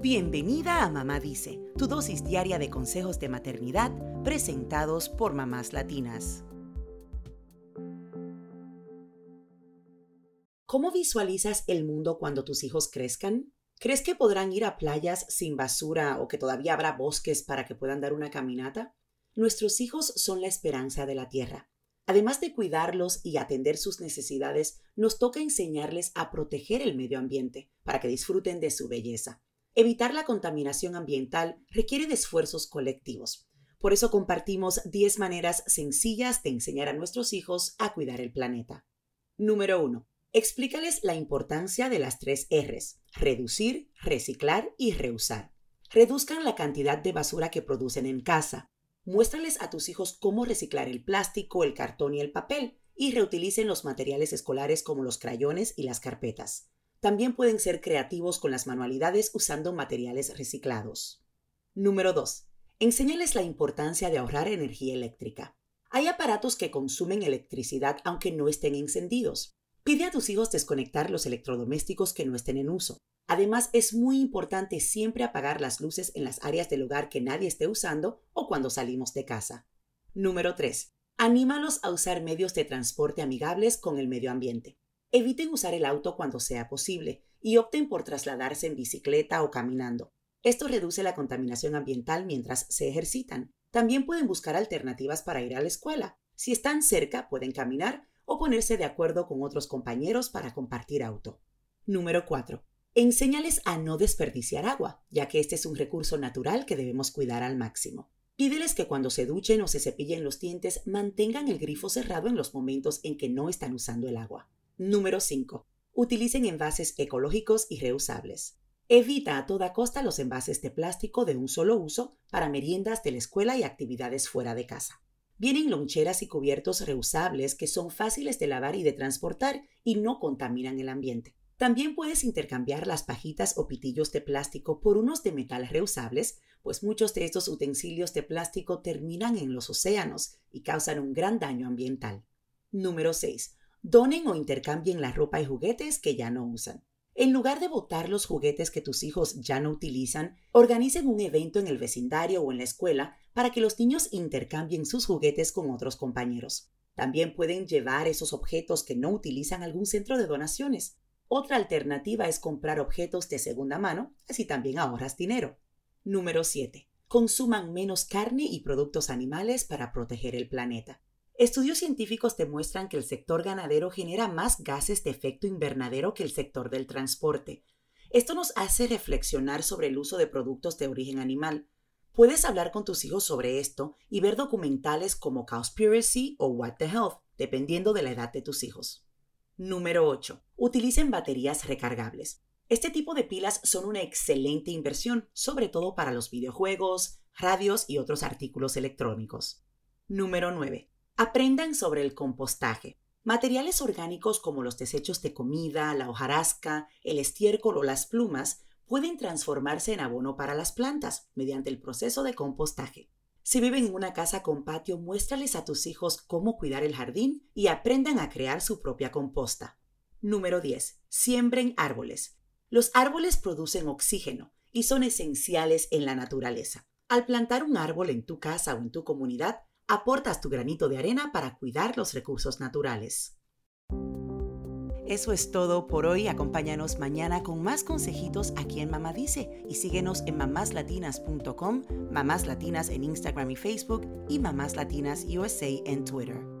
Bienvenida a Mamá Dice, tu dosis diaria de consejos de maternidad presentados por mamás latinas. ¿Cómo visualizas el mundo cuando tus hijos crezcan? ¿Crees que podrán ir a playas sin basura o que todavía habrá bosques para que puedan dar una caminata? Nuestros hijos son la esperanza de la tierra. Además de cuidarlos y atender sus necesidades, nos toca enseñarles a proteger el medio ambiente para que disfruten de su belleza. Evitar la contaminación ambiental requiere de esfuerzos colectivos. Por eso compartimos 10 maneras sencillas de enseñar a nuestros hijos a cuidar el planeta. Número 1. Explícales la importancia de las tres Rs, reducir, reciclar y reusar. Reduzcan la cantidad de basura que producen en casa. Muéstrales a tus hijos cómo reciclar el plástico, el cartón y el papel y reutilicen los materiales escolares como los crayones y las carpetas. También pueden ser creativos con las manualidades usando materiales reciclados. Número 2. Enséñales la importancia de ahorrar energía eléctrica. Hay aparatos que consumen electricidad aunque no estén encendidos. Pide a tus hijos desconectar los electrodomésticos que no estén en uso. Además, es muy importante siempre apagar las luces en las áreas del hogar que nadie esté usando o cuando salimos de casa. Número 3. Anímalos a usar medios de transporte amigables con el medio ambiente. Eviten usar el auto cuando sea posible y opten por trasladarse en bicicleta o caminando. Esto reduce la contaminación ambiental mientras se ejercitan. También pueden buscar alternativas para ir a la escuela. Si están cerca, pueden caminar o ponerse de acuerdo con otros compañeros para compartir auto. Número 4. Enséñales a no desperdiciar agua, ya que este es un recurso natural que debemos cuidar al máximo. Pídeles que cuando se duchen o se cepillen los dientes mantengan el grifo cerrado en los momentos en que no están usando el agua. Número 5. Utilicen envases ecológicos y reusables. Evita a toda costa los envases de plástico de un solo uso para meriendas de la escuela y actividades fuera de casa. Vienen loncheras y cubiertos reusables que son fáciles de lavar y de transportar y no contaminan el ambiente. También puedes intercambiar las pajitas o pitillos de plástico por unos de metal reusables, pues muchos de estos utensilios de plástico terminan en los océanos y causan un gran daño ambiental. Número 6. Donen o intercambien la ropa y juguetes que ya no usan. En lugar de botar los juguetes que tus hijos ya no utilizan, organicen un evento en el vecindario o en la escuela para que los niños intercambien sus juguetes con otros compañeros. También pueden llevar esos objetos que no utilizan a algún centro de donaciones. Otra alternativa es comprar objetos de segunda mano, así también ahorras dinero. Número 7. Consuman menos carne y productos animales para proteger el planeta. Estudios científicos demuestran que el sector ganadero genera más gases de efecto invernadero que el sector del transporte. Esto nos hace reflexionar sobre el uso de productos de origen animal. Puedes hablar con tus hijos sobre esto y ver documentales como Cowspiracy o What the Health, dependiendo de la edad de tus hijos. Número 8. Utilicen baterías recargables. Este tipo de pilas son una excelente inversión, sobre todo para los videojuegos, radios y otros artículos electrónicos. Número 9. Aprendan sobre el compostaje. Materiales orgánicos como los desechos de comida, la hojarasca, el estiércol o las plumas pueden transformarse en abono para las plantas mediante el proceso de compostaje. Si viven en una casa con patio, muéstrales a tus hijos cómo cuidar el jardín y aprendan a crear su propia composta. Número 10. Siembren árboles. Los árboles producen oxígeno y son esenciales en la naturaleza. Al plantar un árbol en tu casa o en tu comunidad, aportas tu granito de arena para cuidar los recursos naturales. Eso es todo por hoy. Acompáñanos mañana con más consejitos aquí en Mamá Dice y síguenos en mamáslatinas.com, Mamás Latinas en Instagram y Facebook y Mamás Latinas USA en Twitter.